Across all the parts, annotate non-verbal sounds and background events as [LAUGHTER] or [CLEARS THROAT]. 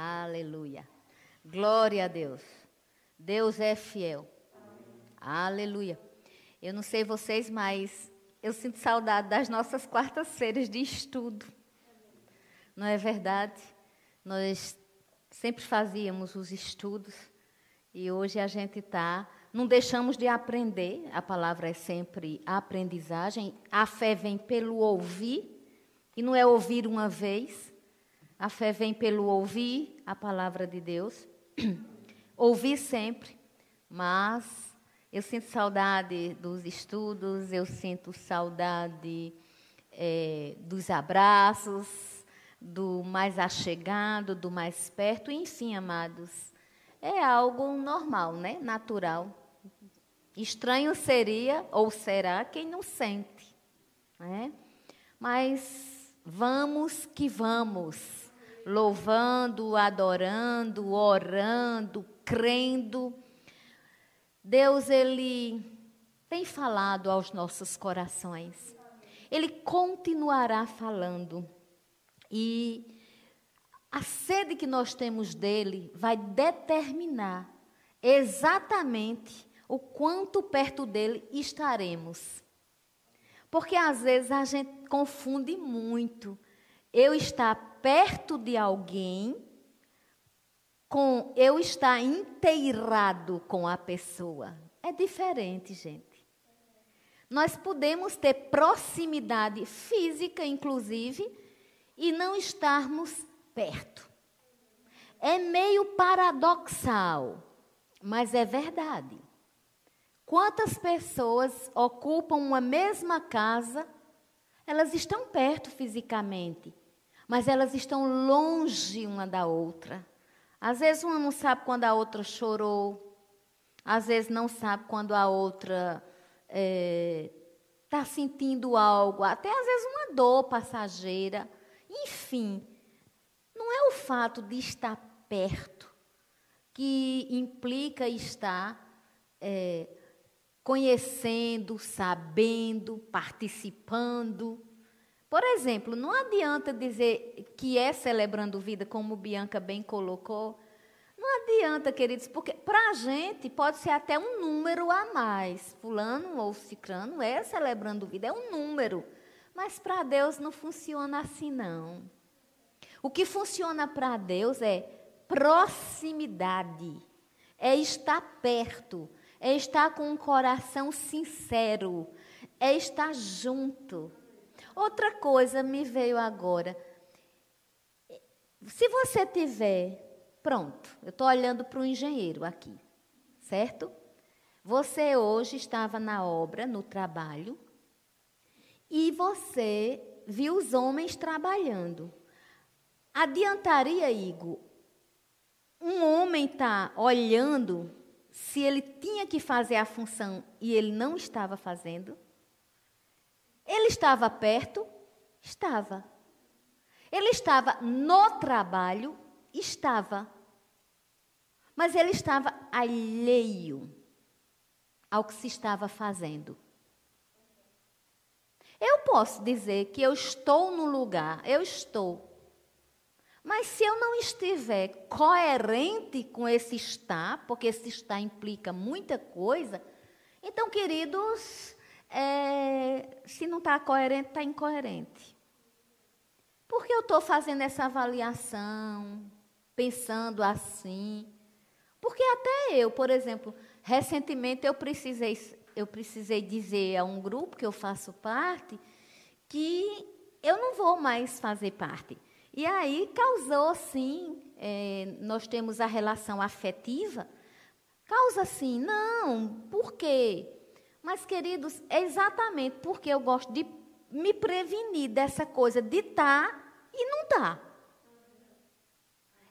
Aleluia. Glória a Deus. Deus é fiel. Aleluia. Eu não sei vocês, mas eu sinto saudade das nossas quartas-feiras de estudo. Não é verdade? Nós sempre fazíamos os estudos e hoje a gente está. Não deixamos de aprender, a palavra é sempre aprendizagem. A fé vem pelo ouvir, e não é ouvir uma vez. A fé vem pelo ouvir a palavra de Deus. [CLEARS THROAT] ouvir sempre, mas eu sinto saudade dos estudos, eu sinto saudade é, dos abraços, do mais achegado, do mais perto, enfim, amados. É algo normal, né? Natural. Estranho seria ou será quem não sente, né? Mas vamos que vamos, louvando, adorando, orando, crendo Deus, Ele tem falado aos nossos corações. Ele continuará falando. E a sede que nós temos dele vai determinar exatamente o quanto perto dele estaremos. Porque às vezes a gente confunde muito eu estar perto de alguém com eu estar inteirado com a pessoa. É diferente, gente. Nós podemos ter proximidade física, inclusive, e não estarmos perto. É meio paradoxal, mas é verdade. Quantas pessoas ocupam uma mesma casa, elas estão perto fisicamente, mas elas estão longe uma da outra. Às vezes uma não sabe quando a outra chorou, às vezes não sabe quando a outra está é, tá sentindo algo, até às vezes uma dor passageira. Enfim, não é o fato de estar perto que implica estar é, conhecendo, sabendo, participando. Por exemplo, não adianta dizer que é celebrando vida, como Bianca bem colocou. Não adianta, queridos, porque para a gente pode ser até um número a mais. Fulano ou cicrano é celebrando vida, é um número. Mas para Deus não funciona assim, não. O que funciona para Deus é proximidade, é estar perto, é estar com um coração sincero, é estar junto. Outra coisa me veio agora. Se você tiver, pronto, eu estou olhando para o engenheiro aqui, certo? Você hoje estava na obra, no trabalho, e você viu os homens trabalhando. Adiantaria, Igor, um homem estar tá olhando se ele tinha que fazer a função e ele não estava fazendo? Ele estava perto? Estava. Ele estava no trabalho? Estava. Mas ele estava alheio ao que se estava fazendo. Eu posso dizer que eu estou no lugar, eu estou. Mas se eu não estiver coerente com esse estar, porque esse estar implica muita coisa, então, queridos, é, se não está coerente, está incoerente. Por que eu estou fazendo essa avaliação, pensando assim? Porque até eu, por exemplo, recentemente eu precisei, eu precisei dizer a um grupo que eu faço parte que eu não vou mais fazer parte. E aí causou, sim, é, nós temos a relação afetiva, causa assim, não, por quê? Mas, queridos, é exatamente porque eu gosto de me prevenir dessa coisa de estar tá e não estar. Tá.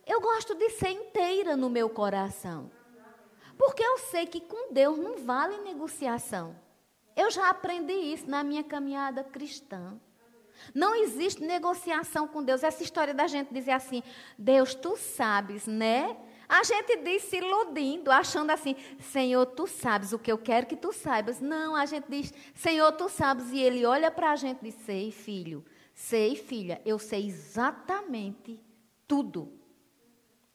Eu gosto de ser inteira no meu coração. Porque eu sei que com Deus não vale negociação. Eu já aprendi isso na minha caminhada cristã. Não existe negociação com Deus. Essa história da gente dizer assim: Deus, tu sabes, né? A gente diz se iludindo, achando assim, Senhor, tu sabes o que eu quero que tu saibas. Não, a gente diz, Senhor, tu sabes. E ele olha para a gente e diz, sei, filho, sei, filha, eu sei exatamente tudo.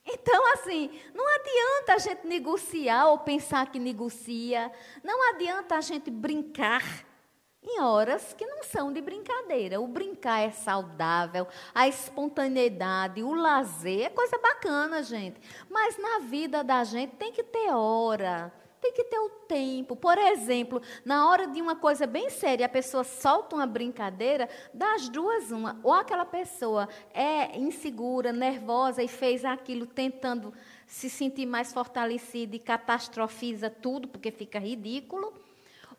Então, assim, não adianta a gente negociar ou pensar que negocia, não adianta a gente brincar em horas que não são de brincadeira. O brincar é saudável, a espontaneidade, o lazer é coisa bacana, gente. Mas na vida da gente tem que ter hora, tem que ter o tempo. Por exemplo, na hora de uma coisa bem séria, a pessoa solta uma brincadeira, das duas, uma. Ou aquela pessoa é insegura, nervosa e fez aquilo tentando se sentir mais fortalecida e catastrofiza tudo, porque fica ridículo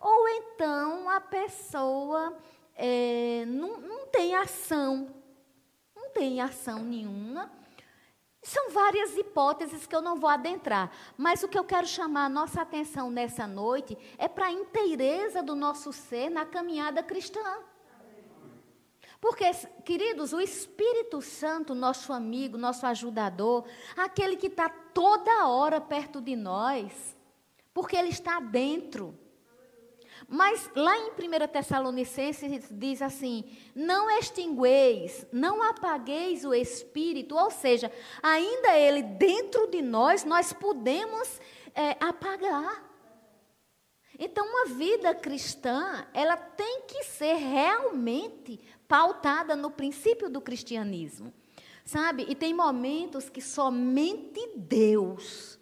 ou então a pessoa é, não, não tem ação, não tem ação nenhuma. São várias hipóteses que eu não vou adentrar, mas o que eu quero chamar a nossa atenção nessa noite é para a inteireza do nosso ser na caminhada cristã. Porque, queridos, o Espírito Santo, nosso amigo, nosso ajudador, aquele que está toda hora perto de nós, porque ele está dentro. Mas lá em 1 Tessalonicenses diz assim: não extingueis, não apagueis o espírito, ou seja, ainda ele dentro de nós, nós podemos é, apagar. Então, uma vida cristã, ela tem que ser realmente pautada no princípio do cristianismo. Sabe? E tem momentos que somente Deus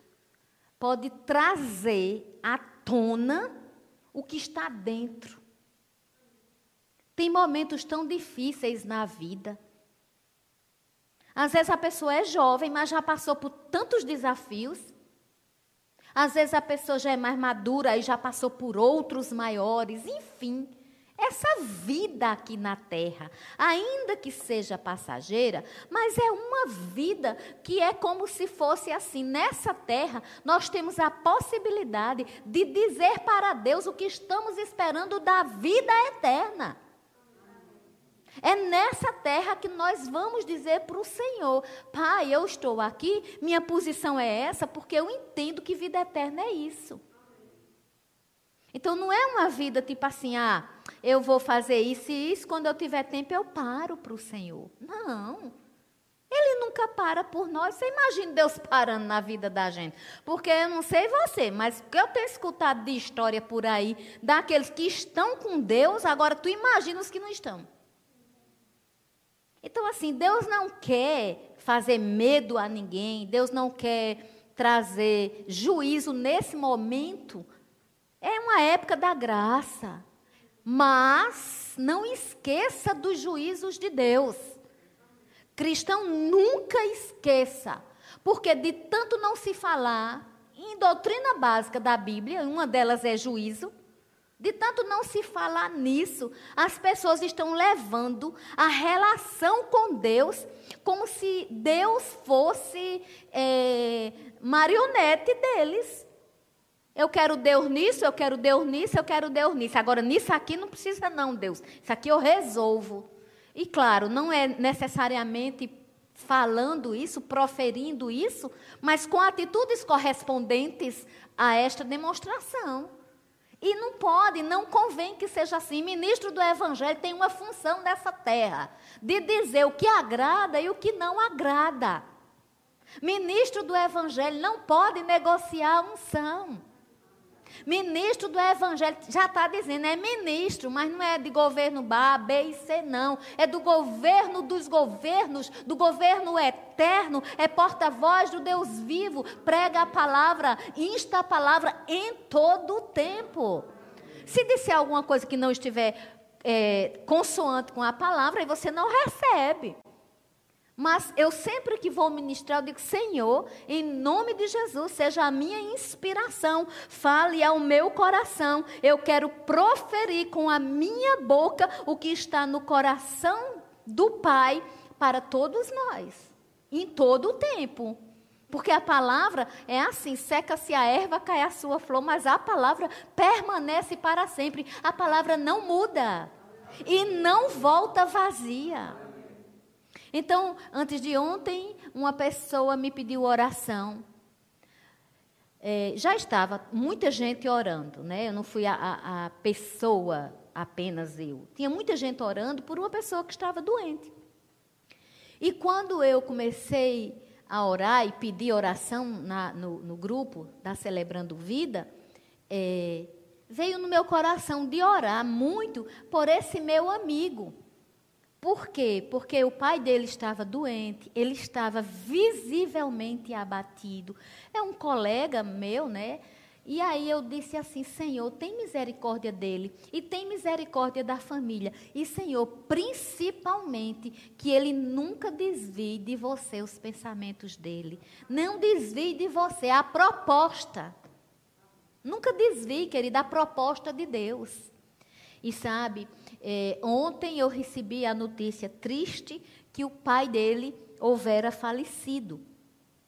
pode trazer à tona o que está dentro. Tem momentos tão difíceis na vida. Às vezes a pessoa é jovem, mas já passou por tantos desafios. Às vezes a pessoa já é mais madura e já passou por outros maiores. Enfim, essa vida aqui na terra, ainda que seja passageira, mas é uma vida que é como se fosse assim: nessa terra, nós temos a possibilidade de dizer para Deus o que estamos esperando da vida eterna. É nessa terra que nós vamos dizer para o Senhor: Pai, eu estou aqui, minha posição é essa, porque eu entendo que vida eterna é isso. Então não é uma vida tipo assim, ah, eu vou fazer isso e isso, quando eu tiver tempo eu paro para o Senhor. Não. Ele nunca para por nós. Você imagina Deus parando na vida da gente. Porque eu não sei você, mas o que eu tenho escutado de história por aí, daqueles que estão com Deus, agora tu imagina os que não estão. Então, assim, Deus não quer fazer medo a ninguém, Deus não quer trazer juízo nesse momento. É uma época da graça. Mas não esqueça dos juízos de Deus. Cristão nunca esqueça, porque de tanto não se falar em doutrina básica da Bíblia, uma delas é juízo, de tanto não se falar nisso, as pessoas estão levando a relação com Deus como se Deus fosse é, marionete deles. Eu quero Deus nisso, eu quero Deus nisso, eu quero Deus nisso. Agora, nisso aqui não precisa, não, Deus. Isso aqui eu resolvo. E claro, não é necessariamente falando isso, proferindo isso, mas com atitudes correspondentes a esta demonstração. E não pode, não convém que seja assim. Ministro do Evangelho tem uma função nessa terra, de dizer o que agrada e o que não agrada. Ministro do Evangelho não pode negociar unção. Ministro do Evangelho, já está dizendo, é ministro, mas não é de governo A, B e C, não. É do governo dos governos, do governo eterno, é porta-voz do Deus vivo, prega a palavra, insta a palavra em todo o tempo. Se disser alguma coisa que não estiver é, consoante com a palavra, aí você não recebe. Mas eu sempre que vou ministrar, eu digo, Senhor, em nome de Jesus, seja a minha inspiração, fale ao meu coração. Eu quero proferir com a minha boca o que está no coração do Pai para todos nós, em todo o tempo. Porque a palavra é assim: seca-se a erva, cai a sua flor, mas a palavra permanece para sempre. A palavra não muda e não volta vazia. Então, antes de ontem, uma pessoa me pediu oração. É, já estava muita gente orando, né? Eu não fui a, a, a pessoa apenas eu. Tinha muita gente orando por uma pessoa que estava doente. E quando eu comecei a orar e pedir oração na, no, no, grupo da Celebrando Vida, é, veio no meu coração de orar muito por esse meu amigo. Por quê? Porque o pai dele estava doente, ele estava visivelmente abatido. É um colega meu, né? E aí eu disse assim: Senhor, tem misericórdia dele e tem misericórdia da família. E, Senhor, principalmente que ele nunca desvie de você os pensamentos dele. Não desvie de você a proposta. Nunca desvie, querida, a proposta de Deus. E sabe, é, ontem eu recebi a notícia triste que o pai dele houvera falecido.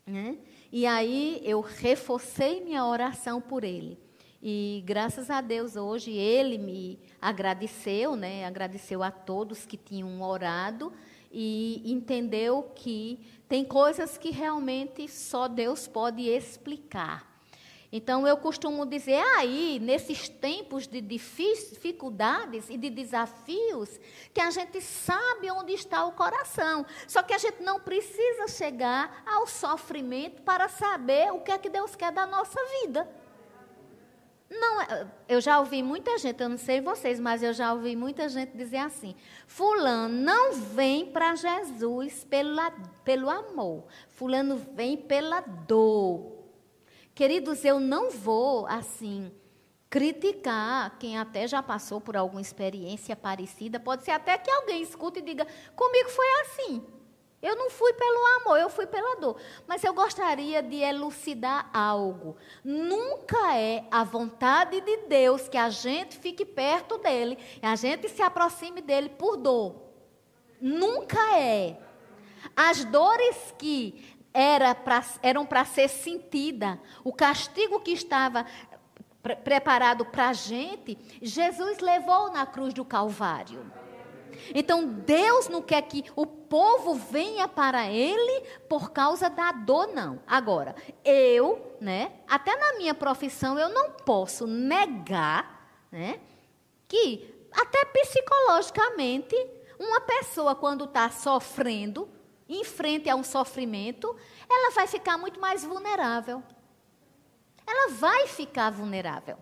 Né? E aí eu reforcei minha oração por ele. E graças a Deus hoje ele me agradeceu, né? Agradeceu a todos que tinham orado e entendeu que tem coisas que realmente só Deus pode explicar. Então, eu costumo dizer, aí, nesses tempos de dificuldades e de desafios, que a gente sabe onde está o coração. Só que a gente não precisa chegar ao sofrimento para saber o que é que Deus quer da nossa vida. Não, é, eu já ouvi muita gente, eu não sei vocês, mas eu já ouvi muita gente dizer assim: Fulano não vem para Jesus pela, pelo amor, Fulano vem pela dor. Queridos, eu não vou, assim, criticar quem até já passou por alguma experiência parecida. Pode ser até que alguém escute e diga: comigo foi assim. Eu não fui pelo amor, eu fui pela dor. Mas eu gostaria de elucidar algo. Nunca é a vontade de Deus que a gente fique perto dele a gente se aproxime dele por dor. Nunca é. As dores que era pra, eram para ser sentida. O castigo que estava pre preparado para a gente, Jesus levou na cruz do Calvário. Então Deus não quer que o povo venha para Ele por causa da dor, não. Agora, eu, né, até na minha profissão, eu não posso negar, né, que até psicologicamente, uma pessoa quando está sofrendo, em frente a um sofrimento, ela vai ficar muito mais vulnerável. Ela vai ficar vulnerável.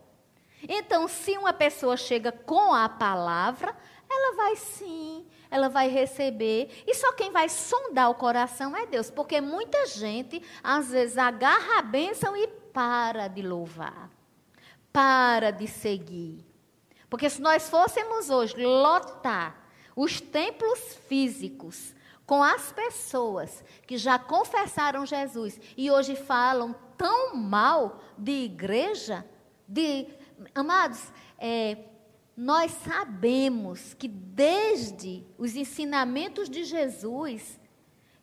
Então, se uma pessoa chega com a palavra, ela vai sim, ela vai receber. E só quem vai sondar o coração é Deus, porque muita gente, às vezes, agarra a bênção e para de louvar, para de seguir. Porque se nós fôssemos hoje lotar os templos físicos com as pessoas que já confessaram Jesus e hoje falam tão mal de igreja, de amados, é, nós sabemos que desde os ensinamentos de Jesus,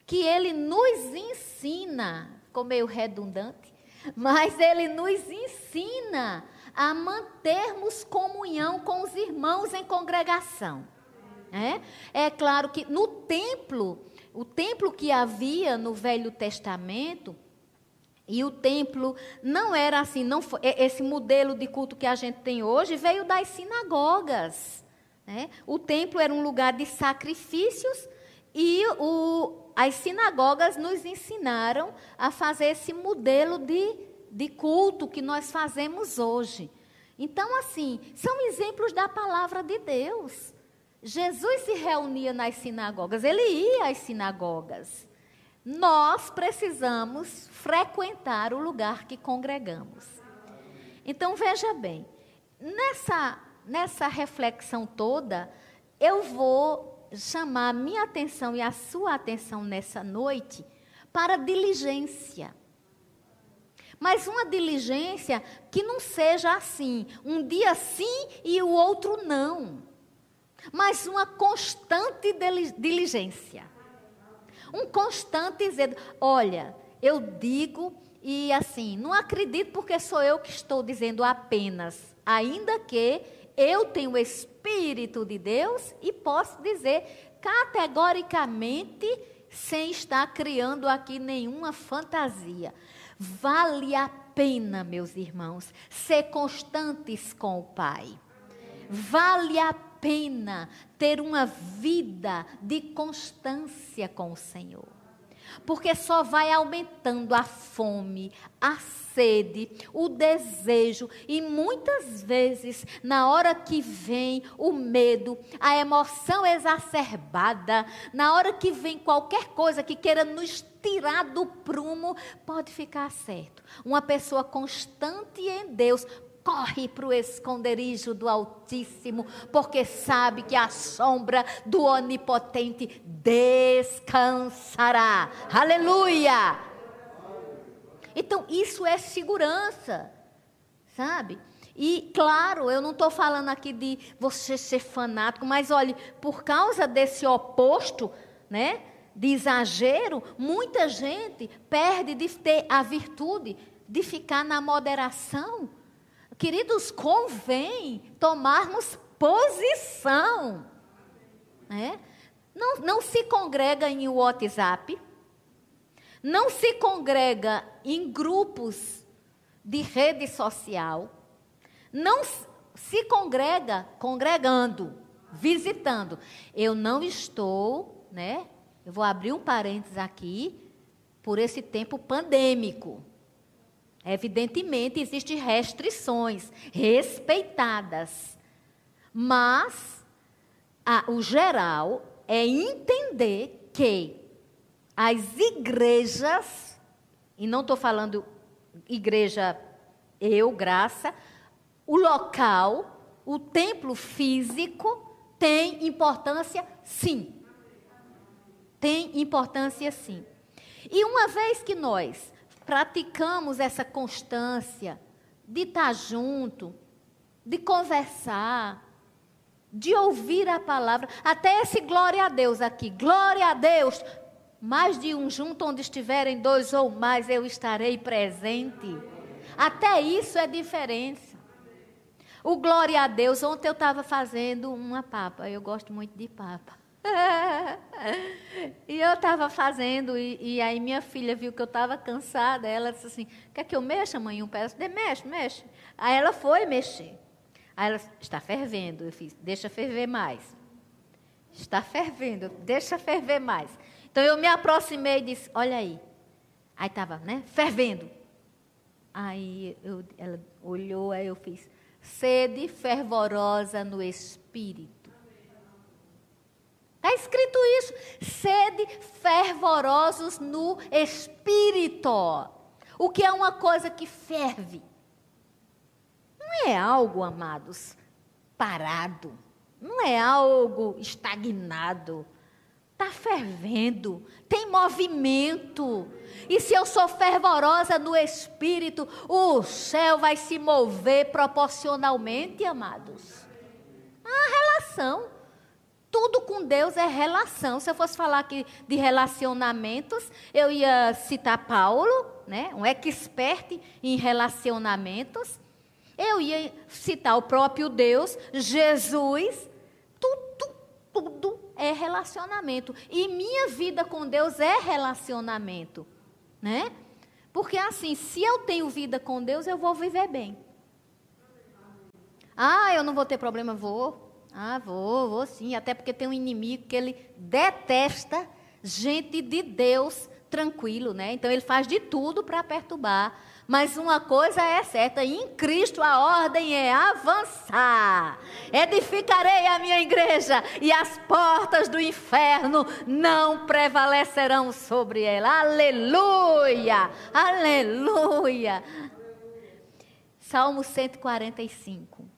que ele nos ensina, ficou meio redundante, mas ele nos ensina a mantermos comunhão com os irmãos em congregação. É? é claro que no templo, o templo que havia no Velho Testamento, e o templo não era assim, não foi, esse modelo de culto que a gente tem hoje veio das sinagogas. Né? O templo era um lugar de sacrifícios e o, as sinagogas nos ensinaram a fazer esse modelo de, de culto que nós fazemos hoje. Então, assim, são exemplos da palavra de Deus. Jesus se reunia nas sinagogas, ele ia às sinagogas. Nós precisamos frequentar o lugar que congregamos. Então veja bem, nessa, nessa reflexão toda, eu vou chamar a minha atenção e a sua atenção nessa noite para diligência. Mas uma diligência que não seja assim, um dia sim e o outro não mas uma constante diligência. Um constante dizer, olha, eu digo e assim, não acredito porque sou eu que estou dizendo apenas, ainda que eu tenho o Espírito de Deus e posso dizer categoricamente, sem estar criando aqui nenhuma fantasia. Vale a pena, meus irmãos, ser constantes com o Pai. Vale a pena ter uma vida de constância com o Senhor. Porque só vai aumentando a fome, a sede, o desejo e muitas vezes, na hora que vem o medo, a emoção exacerbada, na hora que vem qualquer coisa que queira nos tirar do prumo, pode ficar certo. Uma pessoa constante em Deus corre para o esconderijo do Altíssimo, porque sabe que a sombra do Onipotente descansará. Aleluia! Então, isso é segurança, sabe? E, claro, eu não estou falando aqui de você ser fanático, mas olhe, por causa desse oposto, né? De exagero, muita gente perde de ter a virtude de ficar na moderação Queridos, convém tomarmos posição. Né? Não, não se congrega em WhatsApp, não se congrega em grupos de rede social, não se congrega congregando, visitando. Eu não estou, né? Eu vou abrir um parênteses aqui, por esse tempo pandêmico. Evidentemente, existem restrições respeitadas. Mas a, o geral é entender que as igrejas, e não estou falando igreja eu, graça, o local, o templo físico tem importância sim. Tem importância sim. E uma vez que nós praticamos essa constância de estar junto, de conversar, de ouvir a palavra, até esse glória a Deus aqui, glória a Deus. Mais de um junto onde estiverem dois ou mais, eu estarei presente. Até isso é diferença. O glória a Deus, ontem eu estava fazendo uma papa, eu gosto muito de papa. [LAUGHS] e eu estava fazendo, e, e, aí minha filha viu que eu estava cansada. Ela disse assim: Quer que eu mexa, mãe? Um pedaço? De, mexe, mexe. Aí ela foi mexer. Aí ela está fervendo. Eu fiz: Deixa ferver mais. Está fervendo, deixa ferver mais. Então eu me aproximei e disse: Olha aí. Aí estava, né? Fervendo. Aí eu, ela olhou, aí eu fiz: Sede fervorosa no espírito Está escrito isso. Sede fervorosos no espírito. O que é uma coisa que ferve. Não é algo, amados, parado. Não é algo estagnado. Está fervendo, tem movimento. E se eu sou fervorosa no espírito, o céu vai se mover proporcionalmente, amados. A relação. Tudo com Deus é relação. Se eu fosse falar aqui de relacionamentos, eu ia citar Paulo, né, um expert em relacionamentos. Eu ia citar o próprio Deus, Jesus. Tudo, tudo é relacionamento. E minha vida com Deus é relacionamento, né? Porque assim, se eu tenho vida com Deus, eu vou viver bem. Ah, eu não vou ter problema, vou. Ah, vou, vou sim. Até porque tem um inimigo que ele detesta gente de Deus tranquilo, né? Então ele faz de tudo para perturbar. Mas uma coisa é certa: em Cristo a ordem é avançar. Edificarei a minha igreja e as portas do inferno não prevalecerão sobre ela. Aleluia! Aleluia! Salmo 145.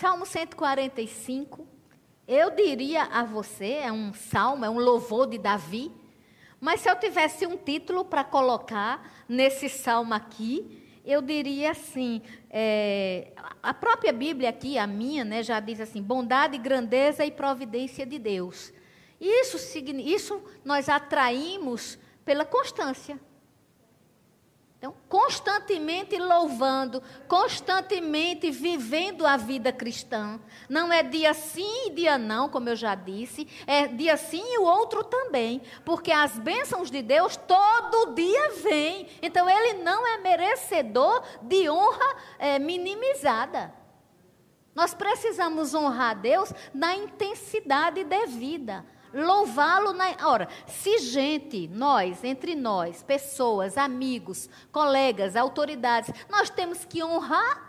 Salmo 145, eu diria a você, é um salmo, é um louvor de Davi, mas se eu tivesse um título para colocar nesse salmo aqui, eu diria assim: é, a própria Bíblia aqui, a minha, né, já diz assim: bondade, grandeza e providência de Deus. Isso, isso nós atraímos pela constância. Então, constantemente louvando, constantemente vivendo a vida cristã. Não é dia sim e dia não, como eu já disse, é dia sim e o outro também. Porque as bênçãos de Deus todo dia vêm. Então, ele não é merecedor de honra é, minimizada. Nós precisamos honrar Deus na intensidade devida. Louvá-lo na. Ora, se gente, nós, entre nós, pessoas, amigos, colegas, autoridades, nós temos que honrar.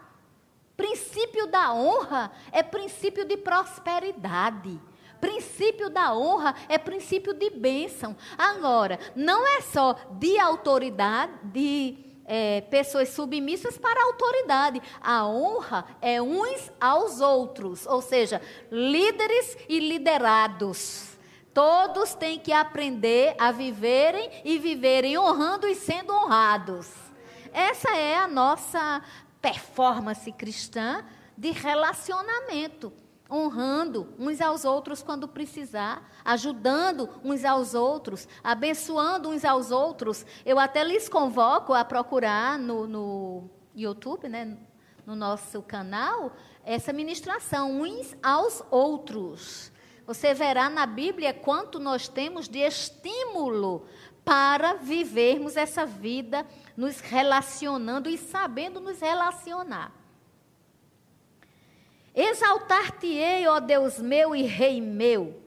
Princípio da honra é princípio de prosperidade. Princípio da honra é princípio de bênção. Agora, não é só de autoridade, de é, pessoas submissas para a autoridade. A honra é uns aos outros, ou seja, líderes e liderados. Todos têm que aprender a viverem e viverem honrando e sendo honrados. Essa é a nossa performance cristã de relacionamento honrando uns aos outros quando precisar, ajudando uns aos outros, abençoando uns aos outros. Eu até lhes convoco a procurar no, no YouTube, né, no nosso canal, essa ministração, uns aos outros. Você verá na Bíblia quanto nós temos de estímulo para vivermos essa vida nos relacionando e sabendo nos relacionar. Exaltar-te-ei, ó Deus meu e Rei meu.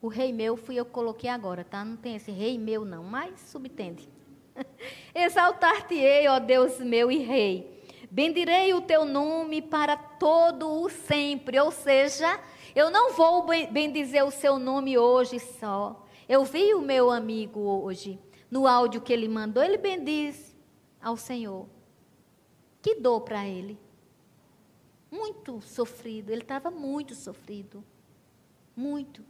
O Rei meu fui eu que coloquei agora, tá? Não tem esse Rei meu, não, mas subtende. [LAUGHS] Exaltar-te-ei, ó Deus meu e Rei. Bendirei o teu nome para todo o sempre. Ou seja, eu não vou bendizer o seu nome hoje só. Eu vi o meu amigo hoje, no áudio que ele mandou, ele bendiz ao Senhor. Que dou para ele? muito sofrido, ele estava muito sofrido. Muito.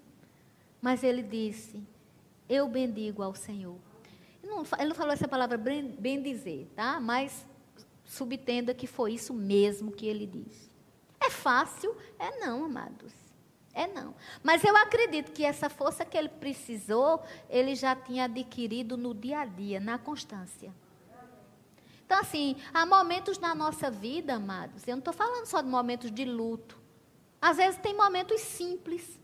Mas ele disse: Eu bendigo ao Senhor. Ele não, falou essa palavra bem dizer, tá? Mas subtenda que foi isso mesmo que ele disse. É fácil? É não, amados. É não. Mas eu acredito que essa força que ele precisou, ele já tinha adquirido no dia a dia, na constância. Então, assim, há momentos na nossa vida, amados, eu não estou falando só de momentos de luto. Às vezes tem momentos simples,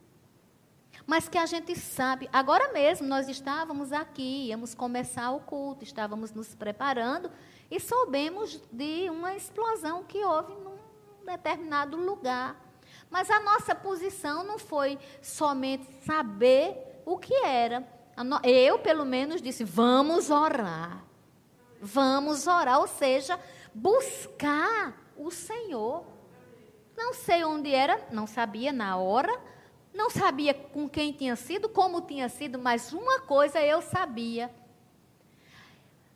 mas que a gente sabe. Agora mesmo nós estávamos aqui, íamos começar o culto, estávamos nos preparando e soubemos de uma explosão que houve num determinado lugar. Mas a nossa posição não foi somente saber o que era. Eu, pelo menos, disse: vamos orar. Vamos orar, ou seja, buscar o Senhor. Não sei onde era, não sabia na hora, não sabia com quem tinha sido, como tinha sido, mas uma coisa eu sabia.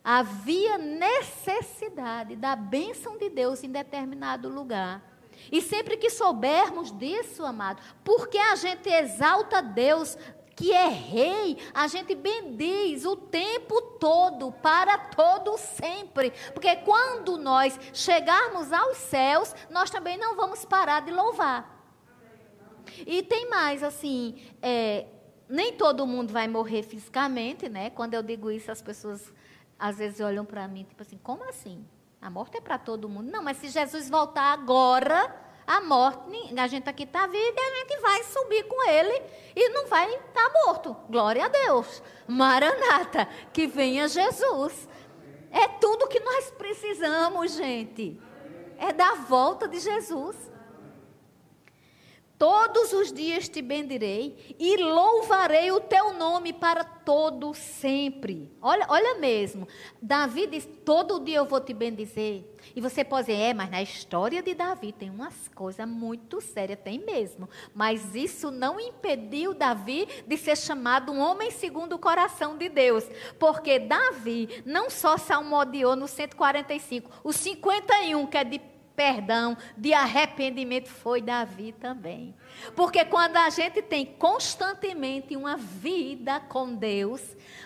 Havia necessidade da bênção de Deus em determinado lugar. E sempre que soubermos disso, amado, porque a gente exalta Deus que é rei, a gente bendiz o tempo todo, para todo sempre. Porque quando nós chegarmos aos céus, nós também não vamos parar de louvar. E tem mais, assim, é, nem todo mundo vai morrer fisicamente, né? Quando eu digo isso, as pessoas às vezes olham para mim, tipo assim, como assim? A morte é para todo mundo. Não, mas se Jesus voltar agora, a morte, a gente aqui está vivo e a gente vai subir com ele e não vai estar tá morto. Glória a Deus. Maranata, que venha Jesus. É tudo que nós precisamos, gente. É da volta de Jesus. Todos os dias te bendirei e louvarei o teu nome para todo sempre. Olha, olha mesmo. Davi diz: todo dia eu vou te bendizer. E você pode dizer, é, mas na história de Davi tem umas coisas muito sérias, tem mesmo. Mas isso não impediu Davi de ser chamado um homem segundo o coração de Deus. Porque Davi não só salmodiou no 145, o 51, que é de perdão, de arrependimento, foi Davi também. Porque quando a gente tem constantemente uma vida com Deus,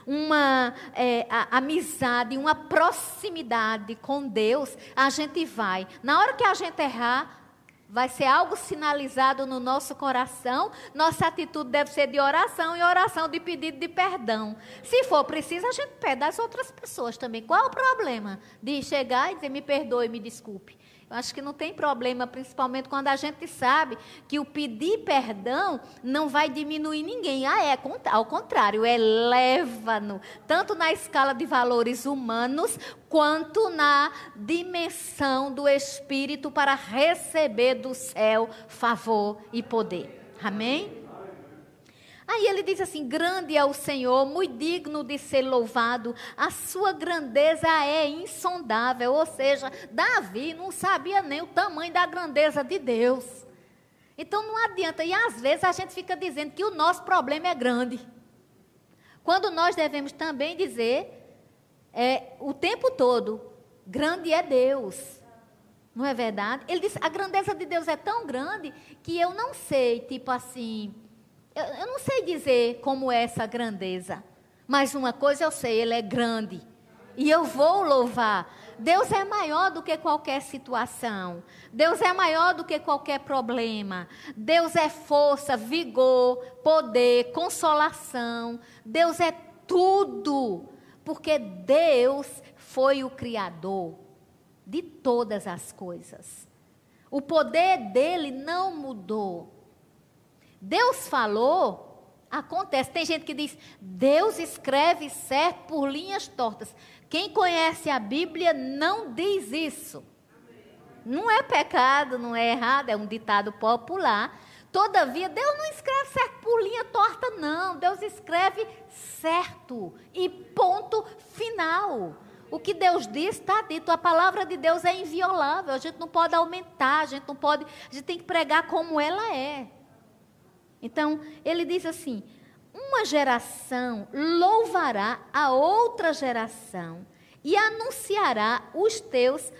uma é, amizade, uma proximidade com Deus, a gente vai. Na hora que a gente errar, vai ser algo sinalizado no nosso coração. Nossa atitude deve ser de oração e oração de pedido de perdão. Se for preciso, a gente pede às outras pessoas também. Qual o problema de chegar e dizer me perdoe, me desculpe? Eu acho que não tem problema, principalmente quando a gente sabe que o pedir perdão não vai diminuir ninguém. Ah, é ao contrário, eleva-no, tanto na escala de valores humanos, quanto na dimensão do Espírito para receber do céu favor e poder. Amém? Aí ele diz assim: Grande é o Senhor, muito digno de ser louvado, a sua grandeza é insondável. Ou seja, Davi não sabia nem o tamanho da grandeza de Deus. Então não adianta, e às vezes a gente fica dizendo que o nosso problema é grande. Quando nós devemos também dizer, é, o tempo todo, grande é Deus. Não é verdade? Ele diz: a grandeza de Deus é tão grande que eu não sei, tipo assim eu, eu não sei dizer como é essa grandeza, mas uma coisa eu sei, ele é grande. E eu vou louvar. Deus é maior do que qualquer situação. Deus é maior do que qualquer problema. Deus é força, vigor, poder, consolação. Deus é tudo. Porque Deus foi o Criador de todas as coisas. O poder dele não mudou. Deus falou, acontece. Tem gente que diz, Deus escreve certo por linhas tortas. Quem conhece a Bíblia não diz isso. Não é pecado, não é errado, é um ditado popular. Todavia, Deus não escreve certo por linha torta, não. Deus escreve certo e ponto final. O que Deus diz está dito. A palavra de Deus é inviolável. A gente não pode aumentar, a gente não pode. A gente tem que pregar como ela é. Então, ele diz assim: uma geração louvará a outra geração e anunciará os teus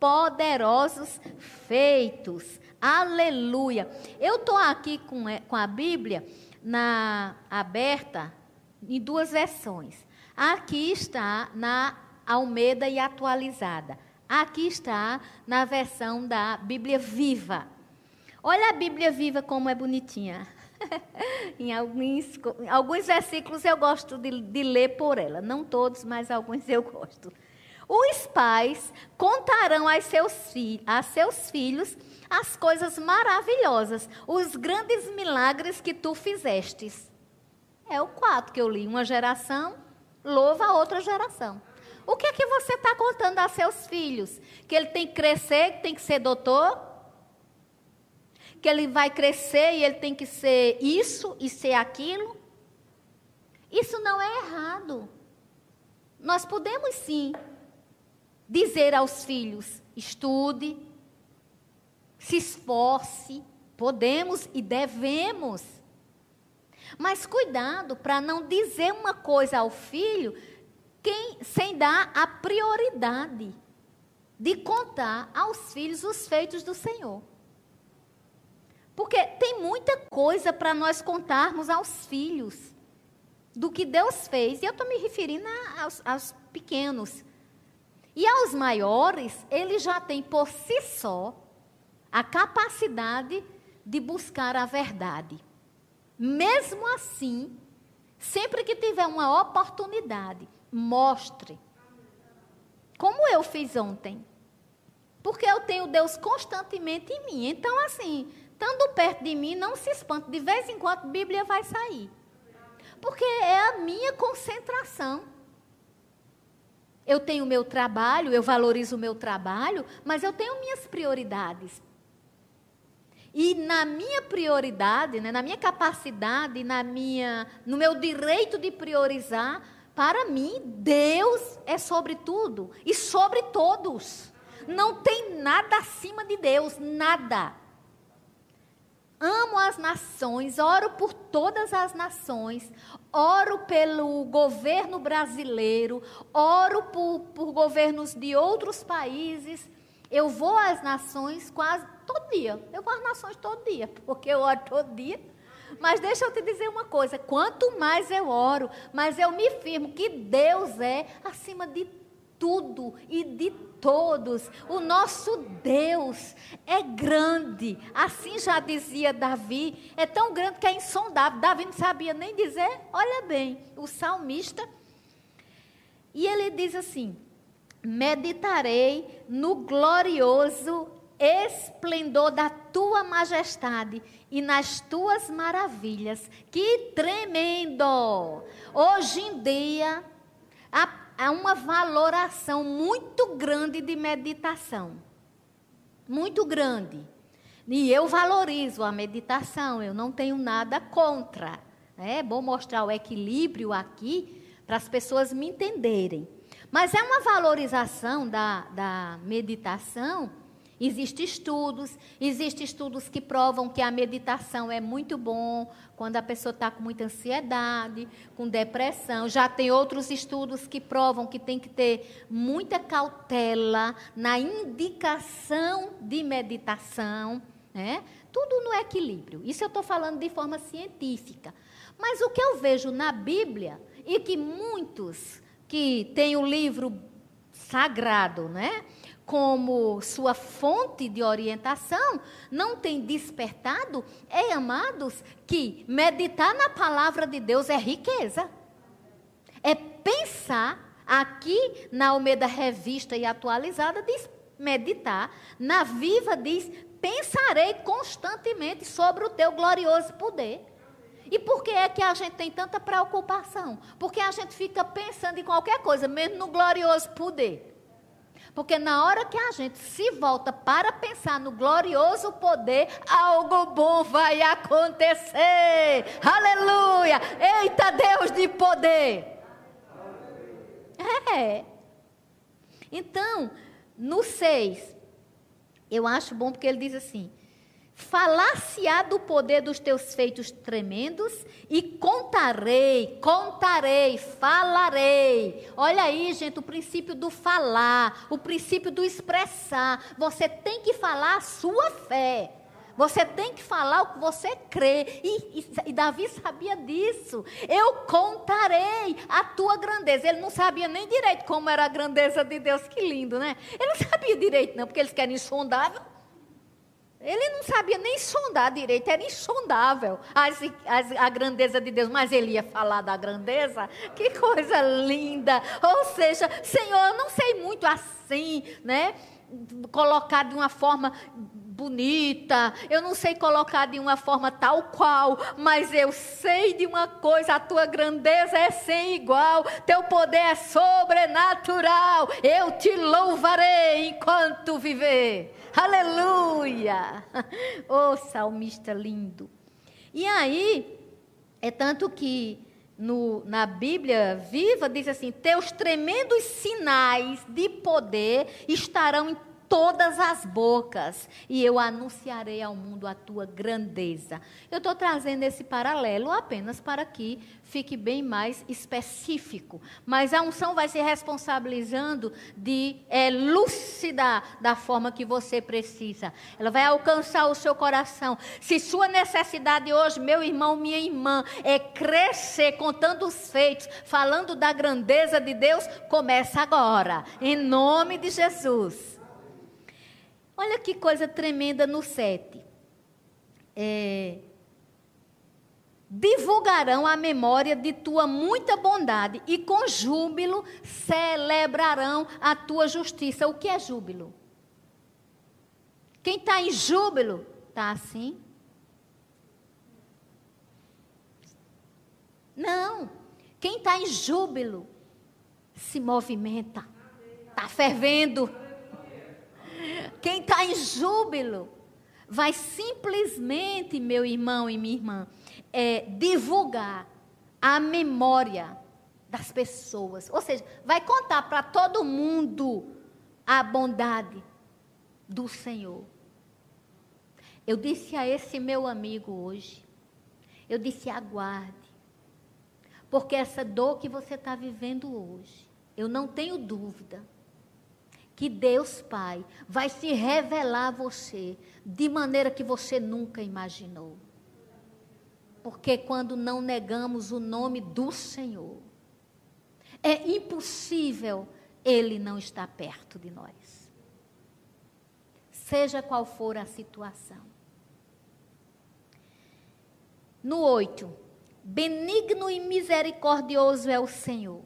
poderosos feitos. Aleluia. Eu estou aqui com, com a Bíblia na, aberta em duas versões. Aqui está na Almeida e atualizada. Aqui está na versão da Bíblia Viva. Olha a Bíblia Viva como é bonitinha. [LAUGHS] em alguns, alguns versículos eu gosto de, de ler por ela. Não todos, mas alguns eu gosto. Os pais contarão a seus, a seus filhos as coisas maravilhosas, os grandes milagres que tu fizestes. É o quatro que eu li. Uma geração louva a outra geração. O que é que você está contando a seus filhos? Que ele tem que crescer, que tem que ser doutor? Que ele vai crescer e ele tem que ser isso e ser aquilo. Isso não é errado. Nós podemos sim dizer aos filhos: estude, se esforce, podemos e devemos. Mas cuidado para não dizer uma coisa ao filho quem, sem dar a prioridade de contar aos filhos os feitos do Senhor. Porque tem muita coisa para nós contarmos aos filhos do que Deus fez. E eu estou me referindo aos, aos pequenos. E aos maiores, eles já têm por si só a capacidade de buscar a verdade. Mesmo assim, sempre que tiver uma oportunidade, mostre. Como eu fiz ontem. Porque eu tenho Deus constantemente em mim. Então, assim, estando perto de mim, não se espante. De vez em quando, a Bíblia vai sair. Porque é a minha concentração. Eu tenho o meu trabalho, eu valorizo o meu trabalho, mas eu tenho minhas prioridades. E na minha prioridade, né, na minha capacidade, na minha, no meu direito de priorizar, para mim, Deus é sobre tudo e sobre todos. Não tem nada acima de Deus, nada. Amo as nações, oro por todas as nações, oro pelo governo brasileiro, oro por, por governos de outros países. Eu vou às nações quase todo dia. Eu vou às nações todo dia, [LAUGHS] porque eu oro todo dia. Mas deixa eu te dizer uma coisa: quanto mais eu oro, mais eu me firmo que Deus é acima de tudo e de todos. O nosso Deus é grande. Assim já dizia Davi, é tão grande que é insondável. Davi não sabia nem dizer, olha bem, o salmista. E ele diz assim: meditarei no glorioso esplendor da tua majestade e nas tuas maravilhas. Que tremendo! Hoje em dia, há, há uma valoração muito grande de meditação. Muito grande. E eu valorizo a meditação, eu não tenho nada contra. É bom mostrar o equilíbrio aqui para as pessoas me entenderem. Mas é uma valorização da, da meditação. Existem estudos, existem estudos que provam que a meditação é muito bom quando a pessoa está com muita ansiedade, com depressão. Já tem outros estudos que provam que tem que ter muita cautela na indicação de meditação. Né? Tudo no equilíbrio. Isso eu estou falando de forma científica. Mas o que eu vejo na Bíblia, e que muitos que têm o livro sagrado, né? Como sua fonte de orientação, não tem despertado, é, amados, que meditar na palavra de Deus é riqueza. É pensar, aqui na Almeida Revista e Atualizada, diz meditar, na Viva diz pensarei constantemente sobre o teu glorioso poder. E por que é que a gente tem tanta preocupação? Porque a gente fica pensando em qualquer coisa, mesmo no glorioso poder. Porque na hora que a gente se volta para pensar no glorioso poder, algo bom vai acontecer. Aleluia! Eita Deus de poder! É. Então, no 6, eu acho bom porque ele diz assim: Falar-se-á do poder dos teus feitos tremendos e contarei, contarei, falarei. Olha aí, gente, o princípio do falar, o princípio do expressar. Você tem que falar a sua fé. Você tem que falar o que você crê. E, e, e, Davi sabia disso. Eu contarei a tua grandeza. Ele não sabia nem direito como era a grandeza de Deus. Que lindo, né? Ele não sabia direito, não, porque eles querem insondável. Ele não sabia nem sondar direito, era insondável as, as, a grandeza de Deus, mas ele ia falar da grandeza, que coisa linda. Ou seja, Senhor, eu não sei muito assim, né? Colocar de uma forma bonita, eu não sei colocar de uma forma tal qual, mas eu sei de uma coisa: a tua grandeza é sem igual, teu poder é sobrenatural. Eu te louvarei enquanto viver. Aleluia! [LAUGHS] Oh, salmista lindo. E aí, é tanto que no, na Bíblia viva diz assim: Teus tremendos sinais de poder estarão em todas as bocas e eu anunciarei ao mundo a tua grandeza. Eu estou trazendo esse paralelo apenas para que fique bem mais específico. Mas a unção vai se responsabilizando de é, da forma que você precisa. Ela vai alcançar o seu coração. Se sua necessidade hoje, meu irmão, minha irmã, é crescer contando os feitos, falando da grandeza de Deus, começa agora. Em nome de Jesus. Olha que coisa tremenda no 7. É, divulgarão a memória de tua muita bondade e com júbilo celebrarão a tua justiça. O que é júbilo? Quem está em júbilo está assim? Não. Quem está em júbilo se movimenta, está fervendo. Quem está em júbilo vai simplesmente, meu irmão e minha irmã, é, divulgar a memória das pessoas. Ou seja, vai contar para todo mundo a bondade do Senhor. Eu disse a esse meu amigo hoje, eu disse: aguarde, porque essa dor que você está vivendo hoje, eu não tenho dúvida que Deus Pai vai se revelar a você de maneira que você nunca imaginou. Porque quando não negamos o nome do Senhor, é impossível Ele não estar perto de nós. Seja qual for a situação. No 8, benigno e misericordioso é o Senhor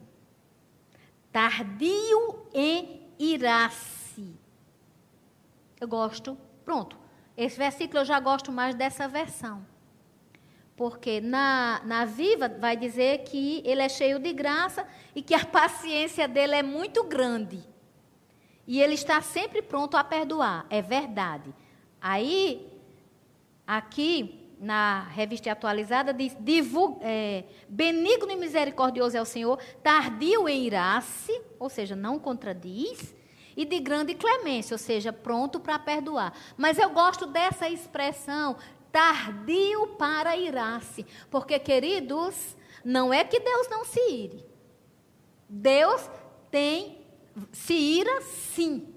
tardio em irar-se. Eu gosto. Pronto. Esse versículo eu já gosto mais dessa versão. Porque na, na Viva vai dizer que ele é cheio de graça e que a paciência dele é muito grande. E ele está sempre pronto a perdoar. É verdade. Aí, aqui, na revista atualizada, diz: é, benigno e misericordioso é o Senhor, tardio em irar-se, ou seja, não contradiz, e de grande clemência, ou seja, pronto para perdoar. Mas eu gosto dessa expressão, tardio para irar-se, porque, queridos, não é que Deus não se ire. Deus tem, se ira sim.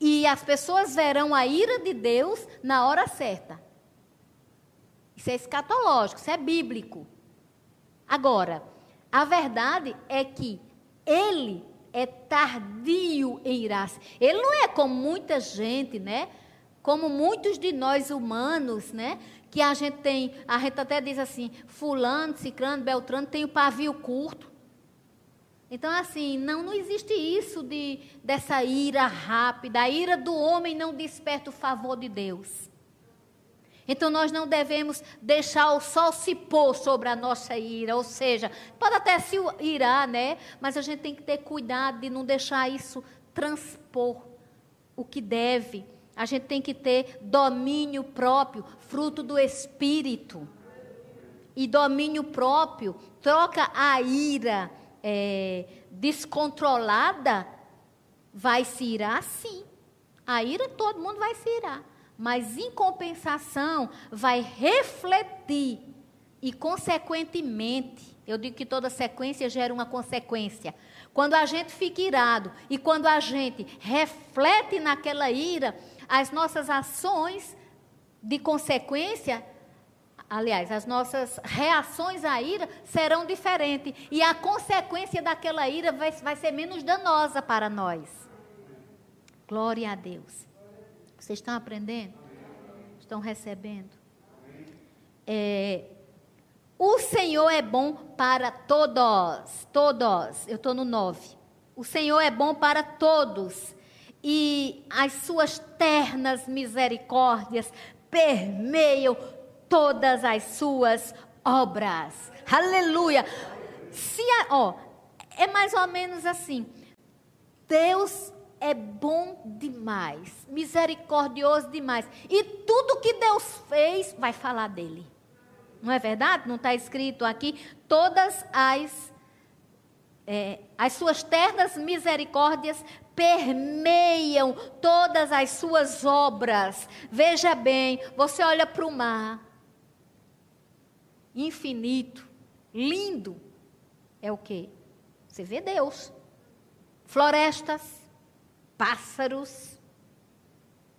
E as pessoas verão a ira de Deus na hora certa. Isso é escatológico, isso é bíblico. Agora, a verdade é que ele é tardio em irar-se. Ele não é como muita gente, né? Como muitos de nós humanos, né? Que a gente tem, a gente até diz assim, fulano, ciclano, beltrano tem o pavio curto. Então, assim, não, não existe isso de, dessa ira rápida. A ira do homem não desperta o favor de Deus. Então, nós não devemos deixar o sol se pôr sobre a nossa ira. Ou seja, pode até se irar, né? Mas a gente tem que ter cuidado de não deixar isso transpor o que deve. A gente tem que ter domínio próprio, fruto do Espírito. E domínio próprio troca a ira é, descontrolada, vai se irar sim. A ira todo mundo vai se irar. Mas em compensação, vai refletir e, consequentemente, eu digo que toda sequência gera uma consequência. Quando a gente fica irado e quando a gente reflete naquela ira, as nossas ações de consequência aliás, as nossas reações à ira serão diferentes. E a consequência daquela ira vai, vai ser menos danosa para nós. Glória a Deus. Vocês estão aprendendo? Estão recebendo? É, o Senhor é bom para todos. Todos. Eu estou no 9. O Senhor é bom para todos. E as suas ternas misericórdias permeiam todas as suas obras. Aleluia. Se a, ó, é mais ou menos assim. Deus é bom demais, misericordioso demais. E tudo que Deus fez vai falar dele. Não é verdade? Não está escrito aqui todas as é, as suas ternas misericórdias permeiam todas as suas obras. Veja bem, você olha para o mar, infinito, lindo, é o que? Você vê Deus. Florestas, pássaros,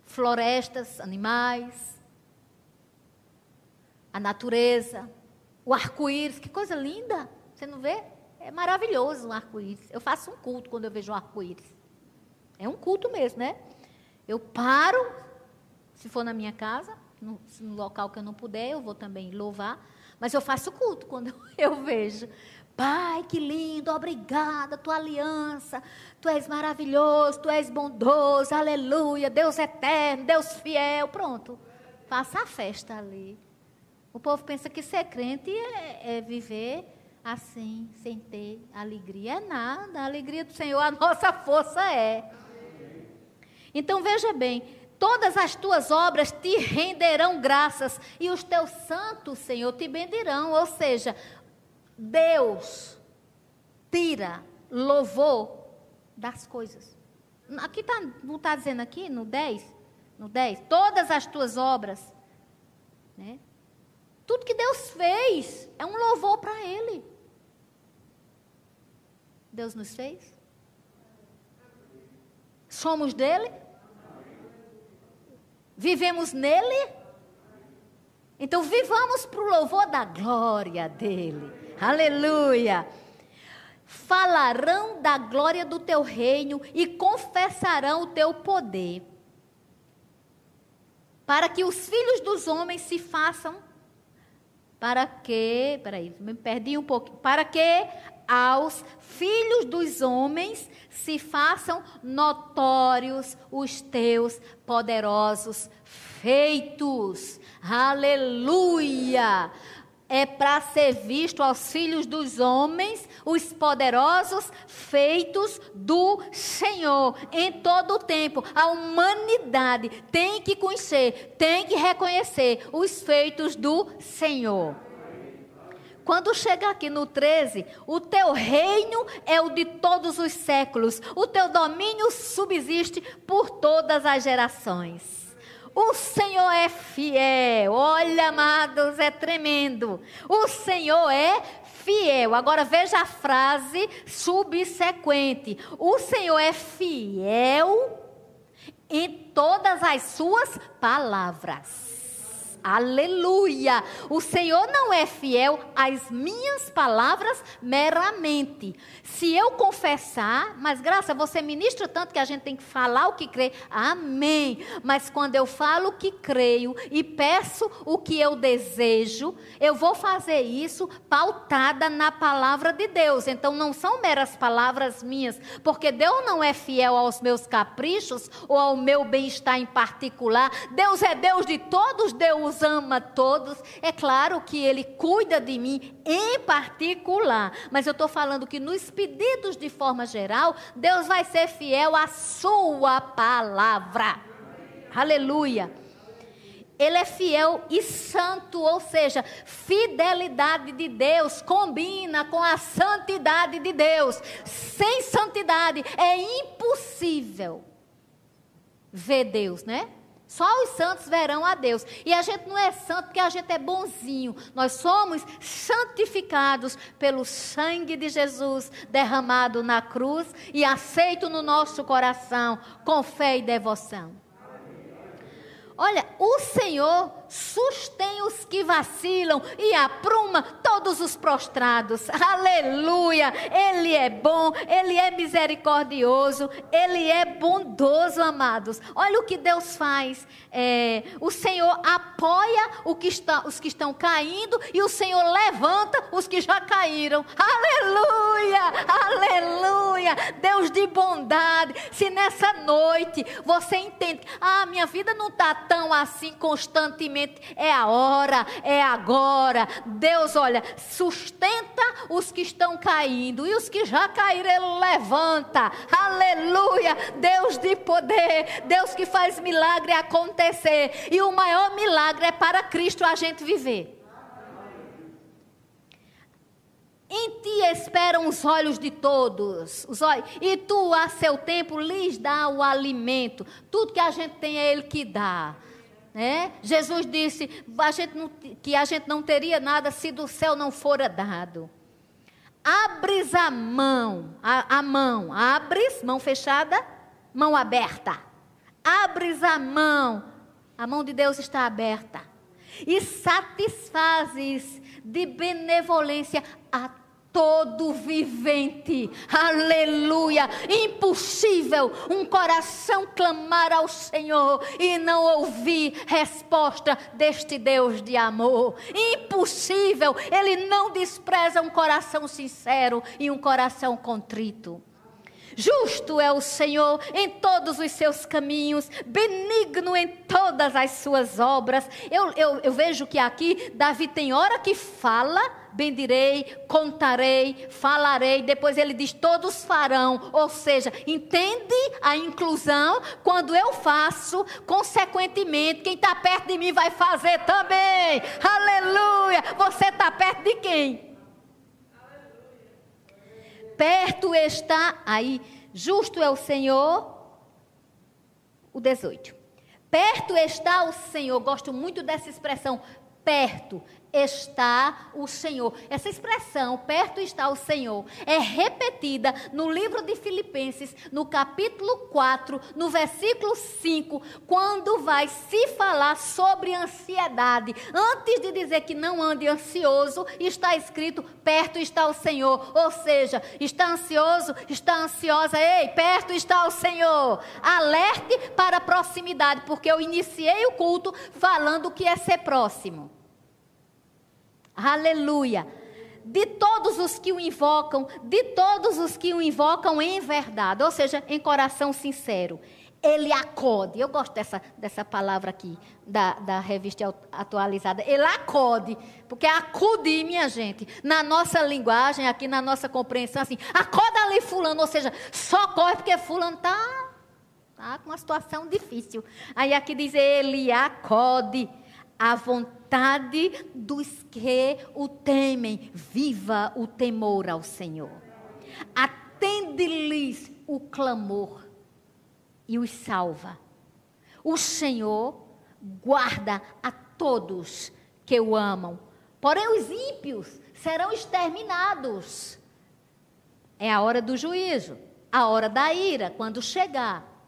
florestas, animais, a natureza, o arco-íris, que coisa linda. Você não vê? É maravilhoso o arco-íris. Eu faço um culto quando eu vejo um arco-íris. É um culto mesmo, né? Eu paro, se for na minha casa, no, no local que eu não puder, eu vou também louvar. Mas eu faço culto quando [LAUGHS] eu vejo. Pai, que lindo, obrigada, tua aliança. Tu és maravilhoso, tu és bondoso, aleluia. Deus eterno, Deus fiel. Pronto. Faça a festa ali. O povo pensa que ser crente é, é viver assim, sem ter alegria. É nada. A alegria do Senhor, a [LAUGHS] nossa força é. Então veja bem, Todas as tuas obras te renderão graças e os teus santos, Senhor, te bendirão. Ou seja, Deus tira louvor das coisas. Aqui tá, não está dizendo aqui no 10? No 10, todas as tuas obras, né? Tudo que Deus fez é um louvor para Ele. Deus nos fez. Somos dele? Vivemos nele? Então vivamos para o louvor da glória dele. Aleluia. Falarão da glória do teu reino e confessarão o teu poder. Para que os filhos dos homens se façam para que, peraí, me perdi um pouco, para que aos filhos dos homens se façam notórios os teus poderosos feitos. Aleluia! É para ser visto aos filhos dos homens os poderosos feitos do Senhor em todo o tempo. A humanidade tem que conhecer, tem que reconhecer os feitos do Senhor. Quando chega aqui no 13, o teu reino é o de todos os séculos, o teu domínio subsiste por todas as gerações. O Senhor é fiel. Olha, amados, é tremendo. O Senhor é fiel. Agora veja a frase subsequente. O Senhor é fiel em todas as suas palavras. Aleluia! O Senhor não é fiel às minhas palavras meramente. Se eu confessar, mas graça, você ministra tanto que a gente tem que falar o que crê. Amém. Mas quando eu falo o que creio e peço o que eu desejo, eu vou fazer isso pautada na palavra de Deus. Então não são meras palavras minhas, porque Deus não é fiel aos meus caprichos ou ao meu bem-estar em particular. Deus é Deus de todos, Deus nos ama todos. É claro que Ele cuida de mim em particular, mas eu estou falando que nos pedidos de forma geral, Deus vai ser fiel à Sua palavra. Aleluia. Ele é fiel e santo, ou seja, fidelidade de Deus combina com a santidade de Deus. Sem santidade é impossível ver Deus, né? Só os santos verão a Deus. E a gente não é santo porque a gente é bonzinho. Nós somos santificados pelo sangue de Jesus derramado na cruz e aceito no nosso coração com fé e devoção. Olha, o Senhor sustém os que vacilam e apruma todos os prostrados. [LAUGHS] Aleluia! Ele é bom, ele é misericordioso, ele é bondoso, amados. Olha o que Deus faz. É, o Senhor apoia que está, os que estão caindo e o Senhor levanta os que já caíram. Aleluia! Aleluia! Deus de bondade. Se nessa noite você entende, ah, minha vida não está tão assim constantemente é a hora, é agora. Deus, olha, sustenta os que estão caindo e os que já caíram, Ele levanta. Aleluia! Deus de poder, Deus que faz milagre acontecer. E o maior milagre é para Cristo a gente viver. Em ti esperam os olhos de todos, os olhos, e tu, a seu tempo, lhes dá o alimento. Tudo que a gente tem é Ele que dá. É? Jesus disse a não, que a gente não teria nada se do céu não fora dado. Abres a mão, a, a mão, abres, mão fechada, mão aberta. Abres a mão, a mão de Deus está aberta. E satisfazes de benevolência a todo vivente. Aleluia! Impossível um coração clamar ao Senhor e não ouvir resposta deste Deus de amor. Impossível! Ele não despreza um coração sincero e um coração contrito. Justo é o Senhor em todos os seus caminhos, benigno em todas as suas obras. Eu, eu, eu vejo que aqui Davi tem hora que fala, bendirei, contarei, falarei. Depois ele diz: todos farão. Ou seja, entende a inclusão? Quando eu faço, consequentemente, quem está perto de mim vai fazer também. Aleluia! Você está perto de quem? perto está, aí, justo é o Senhor, o 18. Perto está o Senhor, gosto muito dessa expressão, perto está o Senhor. Essa expressão, perto está o Senhor, é repetida no livro de Filipenses, no capítulo 4, no versículo 5, quando vai se falar sobre ansiedade. Antes de dizer que não ande ansioso, está escrito: perto está o Senhor. Ou seja, está ansioso, está ansiosa, ei, perto está o Senhor. Alerte para a proximidade, porque eu iniciei o culto falando que é ser próximo. Aleluia. de todos os que o invocam, de todos os que o invocam em verdade, ou seja, em coração sincero. Ele acode. Eu gosto dessa, dessa palavra aqui, da, da revista atualizada. Ele acode. Porque acudir, minha gente, na nossa linguagem, aqui na nossa compreensão, assim, acorda ali fulano, ou seja, socorre porque fulano está tá com uma situação difícil. Aí aqui diz, ele acode a vontade dos que o temem. Viva o temor ao Senhor. Atende-lhes o clamor e os salva. O Senhor guarda a todos que o amam. Porém, os ímpios serão exterminados. É a hora do juízo, a hora da ira, quando chegar.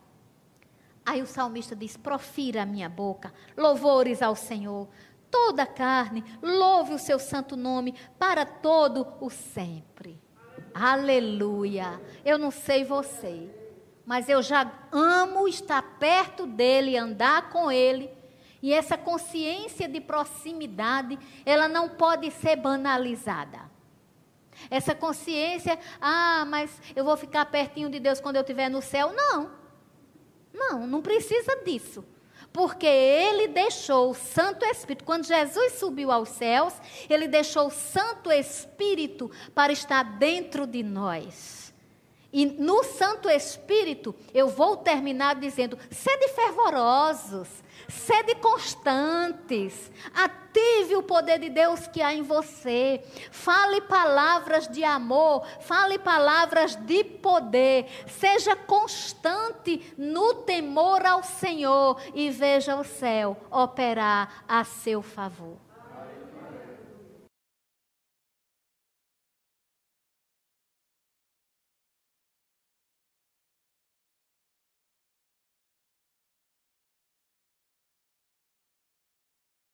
Aí o salmista diz: Profira a minha boca louvores ao Senhor. Toda a carne, louve o seu santo nome para todo o sempre. Aleluia. Eu não sei você, mas eu já amo estar perto dele, andar com ele. E essa consciência de proximidade, ela não pode ser banalizada. Essa consciência, ah, mas eu vou ficar pertinho de Deus quando eu estiver no céu. Não. Não, não precisa disso. Porque ele deixou o Santo Espírito, quando Jesus subiu aos céus, ele deixou o Santo Espírito para estar dentro de nós. E no Santo Espírito, eu vou terminar dizendo: sede fervorosos, Sede constantes. Ative o poder de Deus que há em você. Fale palavras de amor. Fale palavras de poder. Seja constante no temor ao Senhor. E veja o céu operar a seu favor.